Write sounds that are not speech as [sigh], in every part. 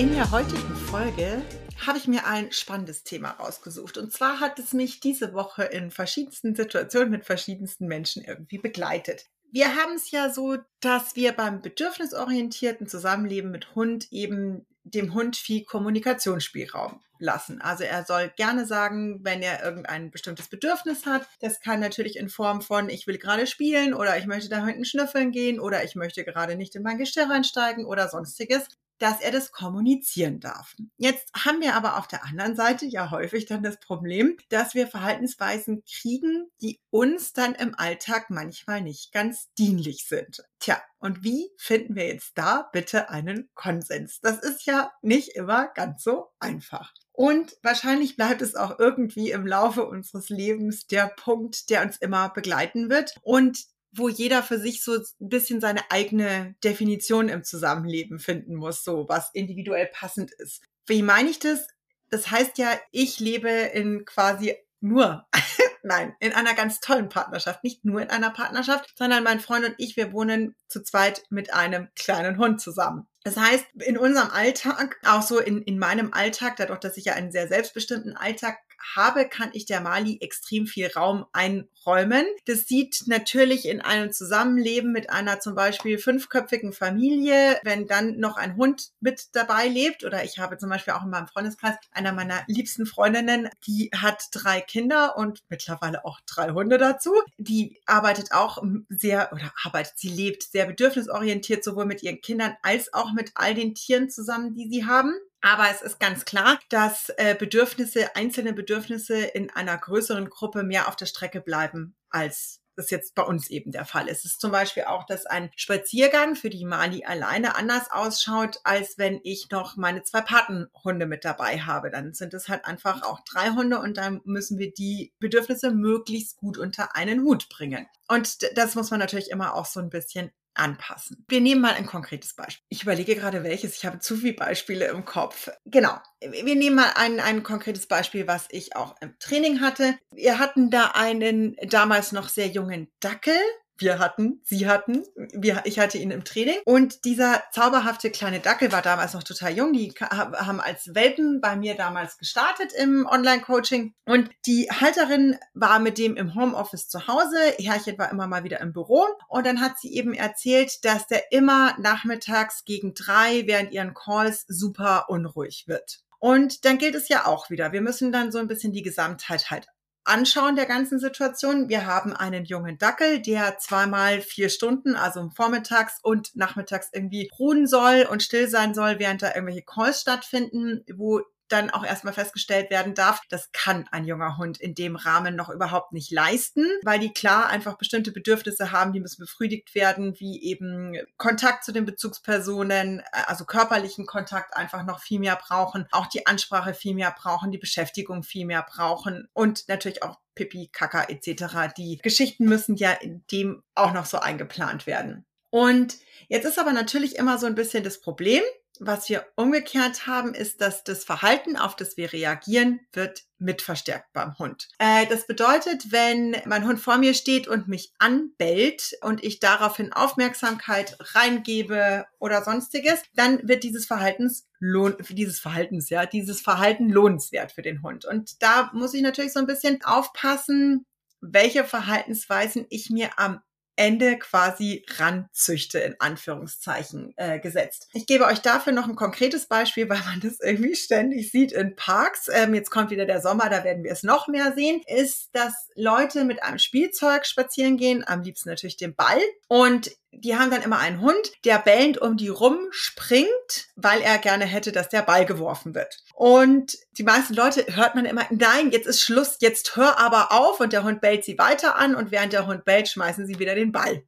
In der heutigen Folge habe ich mir ein spannendes Thema rausgesucht. Und zwar hat es mich diese Woche in verschiedensten Situationen mit verschiedensten Menschen irgendwie begleitet. Wir haben es ja so, dass wir beim bedürfnisorientierten Zusammenleben mit Hund eben dem Hund viel Kommunikationsspielraum lassen. Also er soll gerne sagen, wenn er irgendein bestimmtes Bedürfnis hat. Das kann natürlich in Form von, ich will gerade spielen oder ich möchte da hinten schnüffeln gehen oder ich möchte gerade nicht in mein Geschirr einsteigen oder sonstiges dass er das kommunizieren darf. Jetzt haben wir aber auf der anderen Seite ja häufig dann das Problem, dass wir Verhaltensweisen kriegen, die uns dann im Alltag manchmal nicht ganz dienlich sind. Tja, und wie finden wir jetzt da bitte einen Konsens? Das ist ja nicht immer ganz so einfach. Und wahrscheinlich bleibt es auch irgendwie im Laufe unseres Lebens der Punkt, der uns immer begleiten wird. Und wo jeder für sich so ein bisschen seine eigene Definition im Zusammenleben finden muss, so was individuell passend ist. Wie meine ich das? Das heißt ja, ich lebe in quasi nur, [laughs] nein, in einer ganz tollen Partnerschaft. Nicht nur in einer Partnerschaft, sondern mein Freund und ich, wir wohnen zu zweit mit einem kleinen Hund zusammen. Das heißt, in unserem Alltag, auch so in, in meinem Alltag, dadurch, dass ich ja einen sehr selbstbestimmten Alltag habe, kann ich der Mali extrem viel Raum einräumen. Das sieht natürlich in einem Zusammenleben mit einer zum Beispiel fünfköpfigen Familie, wenn dann noch ein Hund mit dabei lebt oder ich habe zum Beispiel auch in meinem Freundeskreis einer meiner liebsten Freundinnen, die hat drei Kinder und mittlerweile auch drei Hunde dazu. Die arbeitet auch sehr oder arbeitet, sie lebt sehr bedürfnisorientiert sowohl mit ihren Kindern als auch mit all den Tieren zusammen, die sie haben. Aber es ist ganz klar, dass äh, Bedürfnisse, einzelne Bedürfnisse in einer größeren Gruppe mehr auf der Strecke bleiben als das jetzt bei uns eben der Fall ist. Es ist zum Beispiel auch, dass ein Spaziergang für die Mali alleine anders ausschaut, als wenn ich noch meine zwei Patenhunde mit dabei habe. Dann sind es halt einfach auch drei Hunde und dann müssen wir die Bedürfnisse möglichst gut unter einen Hut bringen. Und das muss man natürlich immer auch so ein bisschen anpassen. Wir nehmen mal ein konkretes Beispiel. Ich überlege gerade welches. Ich habe zu viele Beispiele im Kopf. Genau. Wir nehmen mal ein, ein konkretes Beispiel, was ich auch im Training hatte. Wir hatten da einen damals noch sehr jungen Dackel wir hatten, sie hatten, wir, ich hatte ihn im Training. Und dieser zauberhafte kleine Dackel war damals noch total jung. Die haben als Welpen bei mir damals gestartet im Online-Coaching. Und die Halterin war mit dem im Homeoffice zu Hause. Herrchen war immer mal wieder im Büro. Und dann hat sie eben erzählt, dass der immer nachmittags gegen drei während ihren Calls super unruhig wird. Und dann gilt es ja auch wieder. Wir müssen dann so ein bisschen die Gesamtheit halt Anschauen der ganzen Situation. Wir haben einen jungen Dackel, der zweimal vier Stunden, also vormittags und nachmittags irgendwie ruhen soll und still sein soll, während da irgendwelche Calls stattfinden, wo dann auch erstmal festgestellt werden darf, das kann ein junger Hund in dem Rahmen noch überhaupt nicht leisten, weil die klar einfach bestimmte Bedürfnisse haben, die müssen befriedigt werden, wie eben Kontakt zu den Bezugspersonen, also körperlichen Kontakt einfach noch viel mehr brauchen, auch die Ansprache viel mehr brauchen, die Beschäftigung viel mehr brauchen und natürlich auch Pipi, Kaka etc. Die Geschichten müssen ja in dem auch noch so eingeplant werden. Und jetzt ist aber natürlich immer so ein bisschen das Problem, was wir umgekehrt haben, ist, dass das Verhalten, auf das wir reagieren, wird mit verstärkt beim Hund. Äh, das bedeutet, wenn mein Hund vor mir steht und mich anbellt und ich daraufhin Aufmerksamkeit reingebe oder sonstiges, dann wird dieses Verhaltens lohn, dieses Verhaltens, ja, dieses Verhalten lohnenswert für den Hund. Und da muss ich natürlich so ein bisschen aufpassen, welche Verhaltensweisen ich mir am Ende quasi ranzüchte, in Anführungszeichen äh, gesetzt. Ich gebe euch dafür noch ein konkretes Beispiel, weil man das irgendwie ständig sieht in Parks. Ähm, jetzt kommt wieder der Sommer, da werden wir es noch mehr sehen, ist, dass Leute mit einem Spielzeug spazieren gehen, am liebsten natürlich den Ball. Und die haben dann immer einen Hund, der bellend um die rumspringt, weil er gerne hätte, dass der Ball geworfen wird. Und die meisten Leute hört man immer, nein, jetzt ist Schluss, jetzt hör aber auf und der Hund bellt sie weiter an und während der Hund bellt, schmeißen sie wieder den Ball.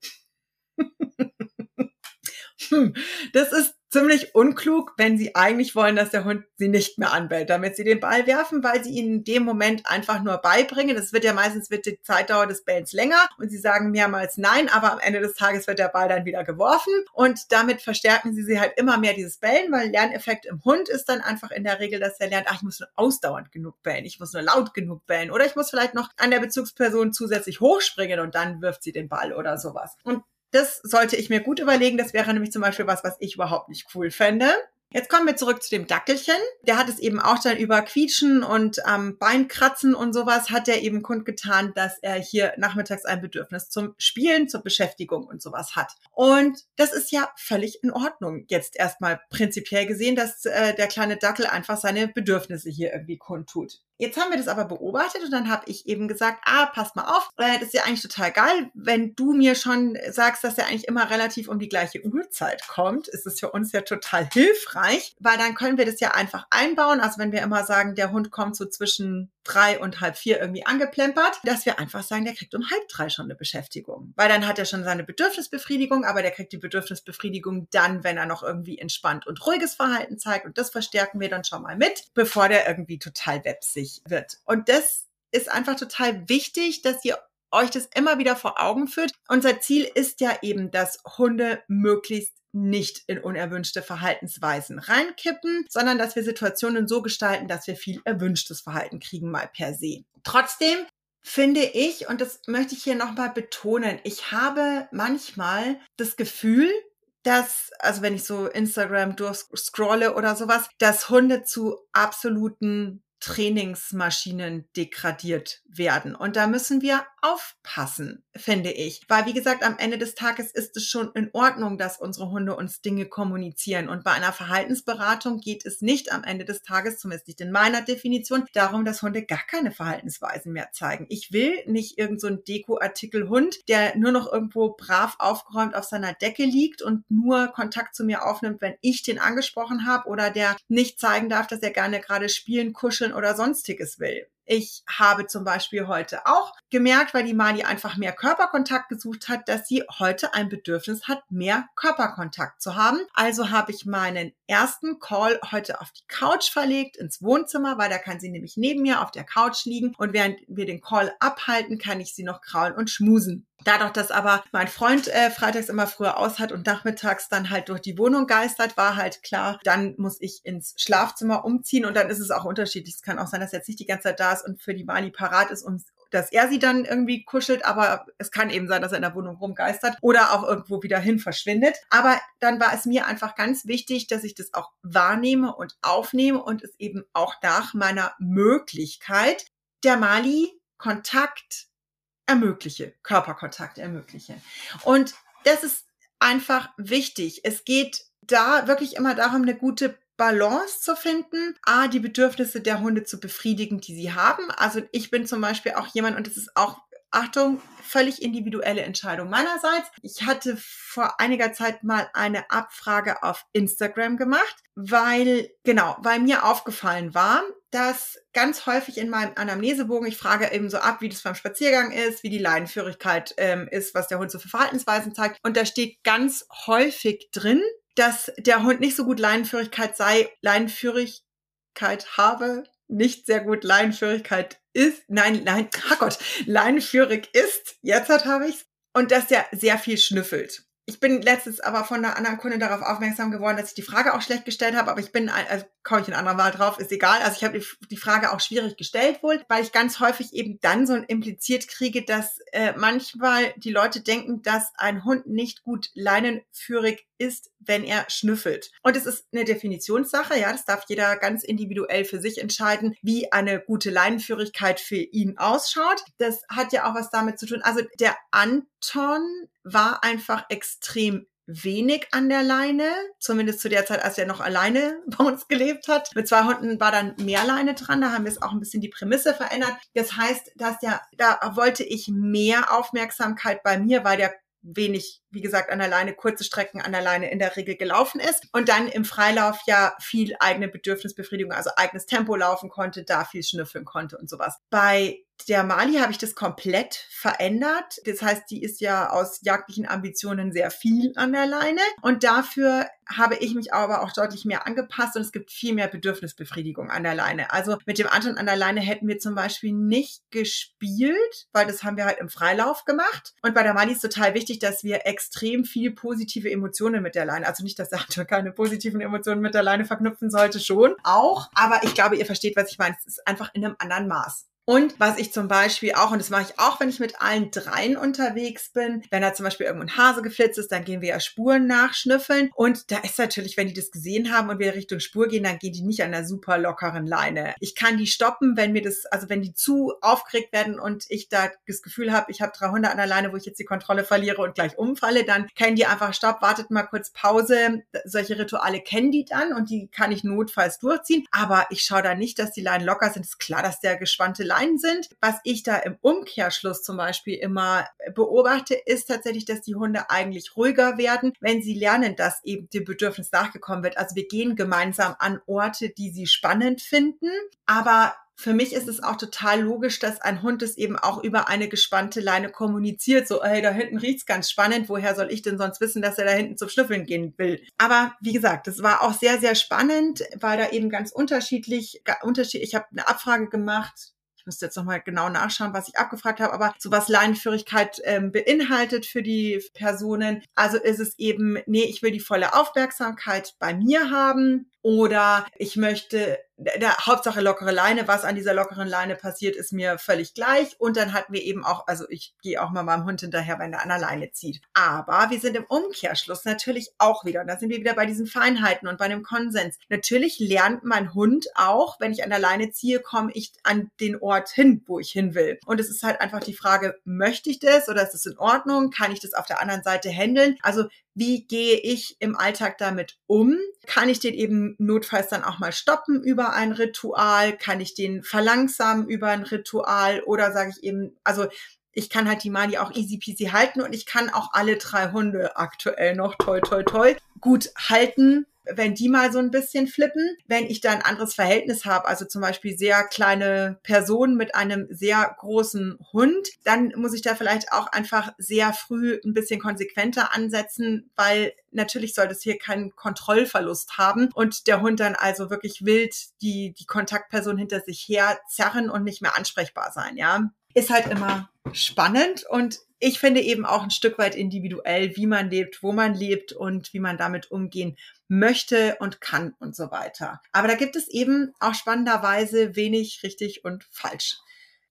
[laughs] hm, das ist ziemlich unklug, wenn sie eigentlich wollen, dass der Hund sie nicht mehr anbellt, damit sie den Ball werfen, weil sie ihnen in dem Moment einfach nur beibringen. Das wird ja meistens wird die Zeitdauer des Bellens länger und sie sagen mehrmals nein, aber am Ende des Tages wird der Ball dann wieder geworfen und damit verstärken sie sie halt immer mehr dieses Bellen, weil Lerneffekt im Hund ist dann einfach in der Regel, dass er lernt, ach, ich muss nur ausdauernd genug bellen, ich muss nur laut genug bellen oder ich muss vielleicht noch an der Bezugsperson zusätzlich hochspringen und dann wirft sie den Ball oder sowas. Und das sollte ich mir gut überlegen. Das wäre nämlich zum Beispiel was, was ich überhaupt nicht cool fände. Jetzt kommen wir zurück zu dem Dackelchen. Der hat es eben auch dann über Quietschen und ähm, Beinkratzen und sowas hat er eben kundgetan, dass er hier nachmittags ein Bedürfnis zum Spielen, zur Beschäftigung und sowas hat. Und das ist ja völlig in Ordnung. Jetzt erstmal prinzipiell gesehen, dass äh, der kleine Dackel einfach seine Bedürfnisse hier irgendwie kundtut. Jetzt haben wir das aber beobachtet und dann habe ich eben gesagt, ah, passt mal auf, äh, das ist ja eigentlich total geil, wenn du mir schon sagst, dass er eigentlich immer relativ um die gleiche Uhrzeit kommt, ist es für uns ja total hilfreich, weil dann können wir das ja einfach einbauen. Also wenn wir immer sagen, der Hund kommt so zwischen drei und halb vier irgendwie angeplempert, dass wir einfach sagen, der kriegt um halb drei schon eine Beschäftigung. Weil dann hat er schon seine Bedürfnisbefriedigung, aber der kriegt die Bedürfnisbefriedigung dann, wenn er noch irgendwie entspannt und ruhiges Verhalten zeigt. Und das verstärken wir dann schon mal mit, bevor der irgendwie total websig wird. Und das ist einfach total wichtig, dass ihr euch das immer wieder vor Augen führt. Unser Ziel ist ja eben, dass Hunde möglichst nicht in unerwünschte Verhaltensweisen reinkippen, sondern dass wir Situationen so gestalten, dass wir viel erwünschtes Verhalten kriegen, mal per se. Trotzdem finde ich, und das möchte ich hier nochmal betonen, ich habe manchmal das Gefühl, dass, also wenn ich so Instagram durchscrolle oder sowas, dass Hunde zu absoluten Trainingsmaschinen degradiert werden. Und da müssen wir aufpassen, finde ich. Weil, wie gesagt, am Ende des Tages ist es schon in Ordnung, dass unsere Hunde uns Dinge kommunizieren. Und bei einer Verhaltensberatung geht es nicht am Ende des Tages, zumindest nicht in meiner Definition, darum, dass Hunde gar keine Verhaltensweisen mehr zeigen. Ich will nicht irgendein so Deko-Artikel-Hund, der nur noch irgendwo brav aufgeräumt auf seiner Decke liegt und nur Kontakt zu mir aufnimmt, wenn ich den angesprochen habe oder der nicht zeigen darf, dass er gerne gerade spielen, kuscheln oder sonstiges will. Ich habe zum Beispiel heute auch gemerkt, weil die Mali einfach mehr Körperkontakt gesucht hat, dass sie heute ein Bedürfnis hat, mehr Körperkontakt zu haben. Also habe ich meinen ersten Call heute auf die Couch verlegt, ins Wohnzimmer, weil da kann sie nämlich neben mir auf der Couch liegen und während wir den Call abhalten, kann ich sie noch kraulen und schmusen. Dadurch, dass aber mein Freund äh, freitags immer früher aus hat und nachmittags dann halt durch die Wohnung geistert, war halt klar, dann muss ich ins Schlafzimmer umziehen und dann ist es auch unterschiedlich. Es kann auch sein, dass er jetzt nicht die ganze Zeit da ist und für die Mali parat ist, um dass er sie dann irgendwie kuschelt, aber es kann eben sein, dass er in der Wohnung rumgeistert oder auch irgendwo wieder hin verschwindet. Aber dann war es mir einfach ganz wichtig, dass ich das auch wahrnehme und aufnehme und es eben auch nach meiner Möglichkeit der Mali Kontakt ermögliche, Körperkontakt ermögliche. Und das ist einfach wichtig. Es geht da wirklich immer darum, eine gute Balance zu finden, a, die Bedürfnisse der Hunde zu befriedigen, die sie haben. Also ich bin zum Beispiel auch jemand, und das ist auch Achtung, völlig individuelle Entscheidung meinerseits. Ich hatte vor einiger Zeit mal eine Abfrage auf Instagram gemacht, weil, genau, weil mir aufgefallen war, dass ganz häufig in meinem Anamnesebogen, ich frage eben so ab, wie das beim Spaziergang ist, wie die Leinenführigkeit ähm, ist, was der Hund so für Verhaltensweisen zeigt. Und da steht ganz häufig drin, dass der Hund nicht so gut Leinenführigkeit sei, Leinenführigkeit habe, nicht sehr gut Leinenführigkeit ist, nein, nein, [laughs] oh Gott, leinenführig ist, jetzt habe ich's, und dass der sehr viel schnüffelt. Ich bin letztens aber von einer anderen Kundin darauf aufmerksam geworden, dass ich die Frage auch schlecht gestellt habe, aber ich bin, also komme ich in anderer Wahl drauf, ist egal. Also ich habe die Frage auch schwierig gestellt wohl, weil ich ganz häufig eben dann so impliziert kriege, dass äh, manchmal die Leute denken, dass ein Hund nicht gut leinenführig ist, wenn er schnüffelt. Und es ist eine Definitionssache, ja, das darf jeder ganz individuell für sich entscheiden, wie eine gute Leinenführigkeit für ihn ausschaut. Das hat ja auch was damit zu tun. Also der Anton war einfach extrem wenig an der Leine, zumindest zu der Zeit, als er noch alleine [laughs] bei uns gelebt hat. Mit zwei Hunden war dann mehr Leine dran, da haben wir es auch ein bisschen die Prämisse verändert. Das heißt, dass der, da wollte ich mehr Aufmerksamkeit bei mir, weil der wenig, wie gesagt, an der Leine, kurze Strecken an der Leine in der Regel gelaufen ist und dann im Freilauf ja viel eigene Bedürfnisbefriedigung, also eigenes Tempo laufen konnte, da viel schnüffeln konnte und sowas. Bei der Mali habe ich das komplett verändert. Das heißt, die ist ja aus jagdlichen Ambitionen sehr viel an der Leine. Und dafür habe ich mich aber auch deutlich mehr angepasst und es gibt viel mehr Bedürfnisbefriedigung an der Leine. Also mit dem Anton an der Leine hätten wir zum Beispiel nicht gespielt, weil das haben wir halt im Freilauf gemacht. Und bei der Mali ist total wichtig, dass wir extrem viel positive Emotionen mit der Leine, also nicht, dass der Anton keine positiven Emotionen mit der Leine verknüpfen sollte, schon auch. Aber ich glaube, ihr versteht, was ich meine. Es ist einfach in einem anderen Maß. Und was ich zum Beispiel auch, und das mache ich auch, wenn ich mit allen dreien unterwegs bin, wenn da zum Beispiel irgendwo ein Hase geflitzt ist, dann gehen wir ja Spuren nachschnüffeln. Und da ist natürlich, wenn die das gesehen haben und wir Richtung Spur gehen, dann gehen die nicht an der super lockeren Leine. Ich kann die stoppen, wenn mir das, also wenn die zu aufgeregt werden und ich da das Gefühl habe, ich habe 300 an der Leine, wo ich jetzt die Kontrolle verliere und gleich umfalle, dann kennen die einfach Stopp, wartet mal kurz Pause. Solche Rituale kennen die dann und die kann ich notfalls durchziehen. Aber ich schaue da nicht, dass die Leinen locker sind. ist klar, dass der gespannte klein sind. Was ich da im Umkehrschluss zum Beispiel immer beobachte, ist tatsächlich, dass die Hunde eigentlich ruhiger werden, wenn sie lernen, dass eben dem Bedürfnis nachgekommen wird. Also wir gehen gemeinsam an Orte, die sie spannend finden, aber für mich ist es auch total logisch, dass ein Hund es eben auch über eine gespannte Leine kommuniziert. So, hey, da hinten riecht's ganz spannend. Woher soll ich denn sonst wissen, dass er da hinten zum Schnüffeln gehen will? Aber wie gesagt, es war auch sehr, sehr spannend, weil da eben ganz unterschiedlich, unterschiedlich. Ich habe eine Abfrage gemacht ich müsste jetzt nochmal genau nachschauen, was ich abgefragt habe, aber so was Leinenführigkeit ähm, beinhaltet für die Personen. Also ist es eben, nee, ich will die volle Aufmerksamkeit bei mir haben oder ich möchte der Hauptsache lockere Leine, was an dieser lockeren Leine passiert, ist mir völlig gleich. Und dann hatten wir eben auch, also ich gehe auch mal meinem Hund hinterher, wenn er an der Leine zieht. Aber wir sind im Umkehrschluss natürlich auch wieder, und da sind wir wieder bei diesen Feinheiten und bei dem Konsens. Natürlich lernt mein Hund auch, wenn ich an der Leine ziehe, komme ich an den Ort hin, wo ich hin will. Und es ist halt einfach die Frage, möchte ich das oder ist es in Ordnung? Kann ich das auf der anderen Seite handeln? Also wie gehe ich im Alltag damit um? Kann ich den eben notfalls dann auch mal stoppen über ein Ritual? Kann ich den verlangsamen über ein Ritual? Oder sage ich eben, also ich kann halt die Mali auch easy peasy halten und ich kann auch alle drei Hunde aktuell noch toi toi toi gut halten wenn die mal so ein bisschen flippen, wenn ich da ein anderes Verhältnis habe, also zum Beispiel sehr kleine Personen mit einem sehr großen Hund, dann muss ich da vielleicht auch einfach sehr früh ein bisschen konsequenter ansetzen, weil natürlich soll das hier keinen Kontrollverlust haben und der Hund dann also wirklich wild die, die Kontaktperson hinter sich her zerren und nicht mehr ansprechbar sein, ja. Ist halt immer spannend und ich finde eben auch ein Stück weit individuell, wie man lebt, wo man lebt und wie man damit umgehen möchte und kann und so weiter. Aber da gibt es eben auch spannenderweise wenig richtig und falsch.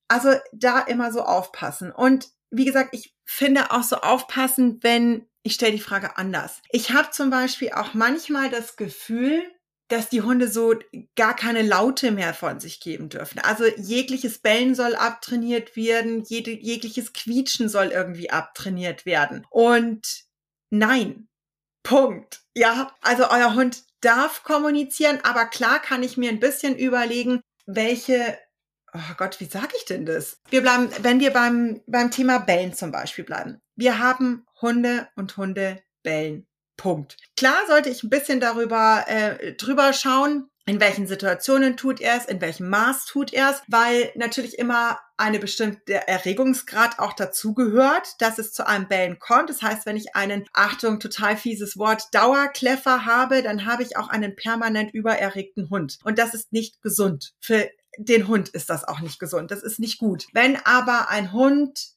Also da immer so aufpassen. Und wie gesagt, ich finde auch so aufpassen, wenn ich stelle die Frage anders. Ich habe zum Beispiel auch manchmal das Gefühl, dass die Hunde so gar keine Laute mehr von sich geben dürfen. Also jegliches Bellen soll abtrainiert werden, jede, jegliches Quietschen soll irgendwie abtrainiert werden. Und nein, Punkt. Ja, also euer Hund darf kommunizieren, aber klar kann ich mir ein bisschen überlegen, welche Oh Gott, wie sage ich denn das? Wir bleiben, wenn wir beim, beim Thema Bellen zum Beispiel bleiben. Wir haben Hunde und Hunde bellen. Punkt. Klar sollte ich ein bisschen darüber äh, drüber schauen, in welchen Situationen tut er es, in welchem Maß tut er es, weil natürlich immer eine bestimmte Erregungsgrad auch dazugehört, dass es zu einem Bellen kommt. Das heißt, wenn ich einen, Achtung, total fieses Wort, Dauerkleffer habe, dann habe ich auch einen permanent übererregten Hund. Und das ist nicht gesund. Für den Hund ist das auch nicht gesund. Das ist nicht gut. Wenn aber ein Hund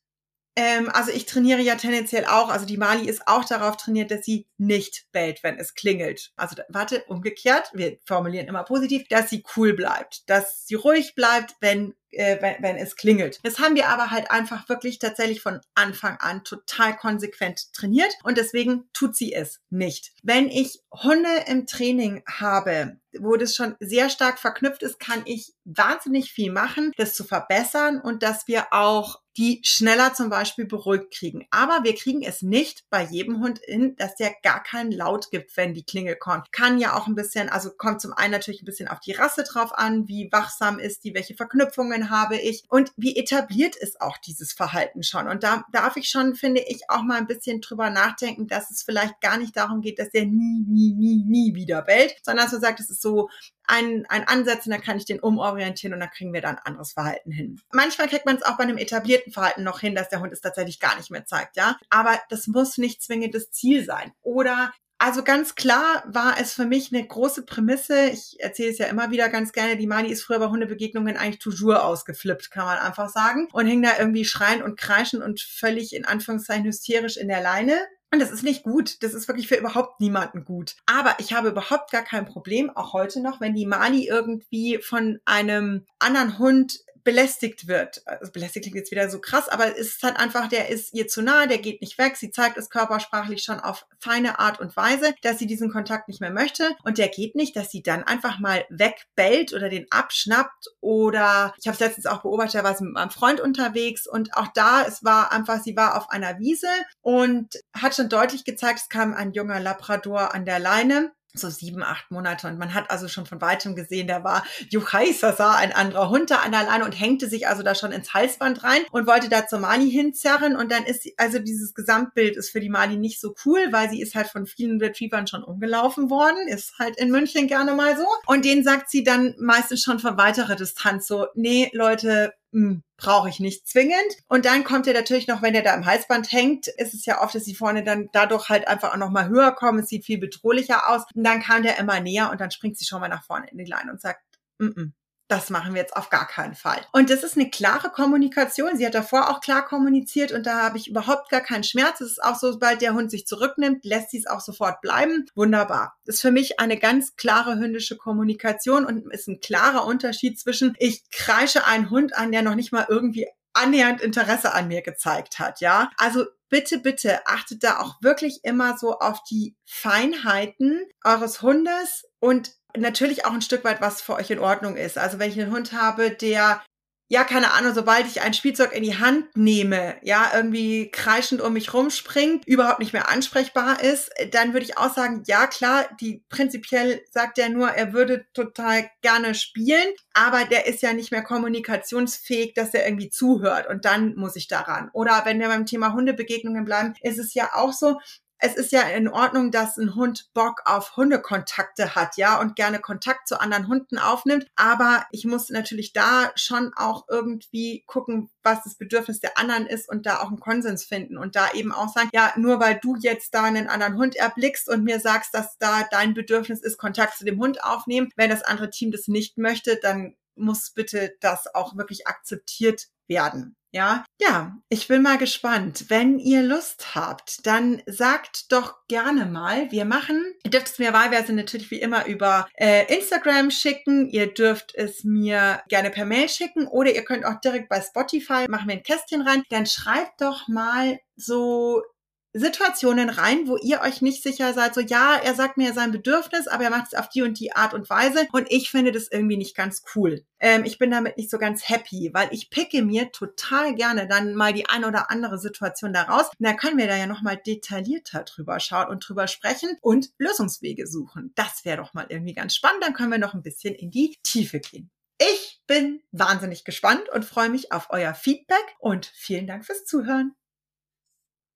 ähm, also ich trainiere ja tendenziell auch, also die Mali ist auch darauf trainiert, dass sie nicht bellt, wenn es klingelt. Also warte, umgekehrt, wir formulieren immer positiv, dass sie cool bleibt, dass sie ruhig bleibt, wenn äh, wenn, wenn es klingelt. Das haben wir aber halt einfach wirklich tatsächlich von Anfang an total konsequent trainiert und deswegen tut sie es nicht. Wenn ich Hunde im Training habe, wo das schon sehr stark verknüpft ist, kann ich wahnsinnig viel machen, das zu verbessern und dass wir auch die schneller zum Beispiel beruhigt kriegen. Aber wir kriegen es nicht bei jedem Hund in, dass der gar keinen Laut gibt, wenn die Klingel kommt. Kann ja auch ein bisschen, also kommt zum einen natürlich ein bisschen auf die Rasse drauf an, wie wachsam ist die, welche Verknüpfungen habe ich und wie etabliert ist auch dieses Verhalten schon. Und da darf ich schon, finde ich, auch mal ein bisschen drüber nachdenken, dass es vielleicht gar nicht darum geht, dass der nie, nie, nie, nie wieder bellt, sondern dass man sagt, es ist so ein, ein Ansatz und dann kann ich den umorientieren und dann kriegen wir dann anderes Verhalten hin. Manchmal kriegt man es auch bei einem etablierten Verhalten noch hin, dass der Hund es tatsächlich gar nicht mehr zeigt, ja. Aber das muss nicht zwingend das Ziel sein. Oder also ganz klar war es für mich eine große Prämisse. Ich erzähle es ja immer wieder ganz gerne. Die Mali ist früher bei Hundebegegnungen eigentlich toujours ausgeflippt, kann man einfach sagen. Und hing da irgendwie schreiend und kreischend und völlig in Anführungszeichen hysterisch in der Leine. Und das ist nicht gut. Das ist wirklich für überhaupt niemanden gut. Aber ich habe überhaupt gar kein Problem, auch heute noch, wenn die Mali irgendwie von einem anderen Hund belästigt wird. Also belästigt klingt jetzt wieder so krass, aber es ist halt einfach, der ist ihr zu nah, der geht nicht weg. Sie zeigt es körpersprachlich schon auf feine Art und Weise, dass sie diesen Kontakt nicht mehr möchte. Und der geht nicht, dass sie dann einfach mal wegbellt oder den abschnappt. Oder ich habe es letztens auch beobachtet, da war sie mit meinem Freund unterwegs und auch da, es war einfach, sie war auf einer Wiese und hat schon deutlich gezeigt, es kam ein junger Labrador an der Leine so sieben, acht Monate. Und man hat also schon von weitem gesehen, da war Juchaisasa, ein anderer Hund da an der Leine und hängte sich also da schon ins Halsband rein und wollte da zur Mali hinzerren. Und dann ist, also dieses Gesamtbild ist für die Mali nicht so cool, weil sie ist halt von vielen Retrievern schon umgelaufen worden, ist halt in München gerne mal so. Und denen sagt sie dann meistens schon von weiterer Distanz so, nee, Leute, brauche ich nicht zwingend. Und dann kommt er natürlich noch, wenn er da im Halsband hängt, ist es ja oft, dass sie vorne dann dadurch halt einfach auch noch mal höher kommen. Es sieht viel bedrohlicher aus. Und dann kam der immer näher und dann springt sie schon mal nach vorne in die Leine und sagt, mm -mm, das machen wir jetzt auf gar keinen Fall. Und das ist eine klare Kommunikation. Sie hat davor auch klar kommuniziert und da habe ich überhaupt gar keinen Schmerz. Es ist auch so, sobald der Hund sich zurücknimmt, lässt sie es auch sofort bleiben. Wunderbar. Das ist für mich eine ganz klare hündische Kommunikation und ist ein klarer Unterschied zwischen ich kreische einen Hund an, der noch nicht mal irgendwie annähernd Interesse an mir gezeigt hat, ja. Also bitte, bitte achtet da auch wirklich immer so auf die Feinheiten eures Hundes und natürlich auch ein Stück weit, was für euch in Ordnung ist. Also wenn ich einen Hund habe, der ja, keine Ahnung, sobald ich ein Spielzeug in die Hand nehme, ja, irgendwie kreischend um mich rumspringt, überhaupt nicht mehr ansprechbar ist, dann würde ich auch sagen, ja, klar, die prinzipiell sagt er nur, er würde total gerne spielen, aber der ist ja nicht mehr kommunikationsfähig, dass er irgendwie zuhört und dann muss ich daran. Oder wenn wir beim Thema Hundebegegnungen bleiben, ist es ja auch so, es ist ja in Ordnung, dass ein Hund Bock auf Hundekontakte hat, ja, und gerne Kontakt zu anderen Hunden aufnimmt. Aber ich muss natürlich da schon auch irgendwie gucken, was das Bedürfnis der anderen ist und da auch einen Konsens finden und da eben auch sagen, ja, nur weil du jetzt da einen anderen Hund erblickst und mir sagst, dass da dein Bedürfnis ist, Kontakt zu dem Hund aufnehmen, wenn das andere Team das nicht möchte, dann muss bitte das auch wirklich akzeptiert werden. Ja, ja, ich bin mal gespannt. Wenn ihr Lust habt, dann sagt doch gerne mal. Wir machen, ihr dürft es mir wahlweise natürlich wie immer über äh, Instagram schicken. Ihr dürft es mir gerne per Mail schicken oder ihr könnt auch direkt bei Spotify machen wir ein Kästchen rein. Dann schreibt doch mal so Situationen rein, wo ihr euch nicht sicher seid, so ja, er sagt mir sein Bedürfnis, aber er macht es auf die und die Art und Weise und ich finde das irgendwie nicht ganz cool. Ähm, ich bin damit nicht so ganz happy, weil ich picke mir total gerne dann mal die eine oder andere Situation daraus. Und dann können wir da ja nochmal detaillierter drüber schauen und drüber sprechen und Lösungswege suchen. Das wäre doch mal irgendwie ganz spannend. Dann können wir noch ein bisschen in die Tiefe gehen. Ich bin wahnsinnig gespannt und freue mich auf euer Feedback und vielen Dank fürs Zuhören.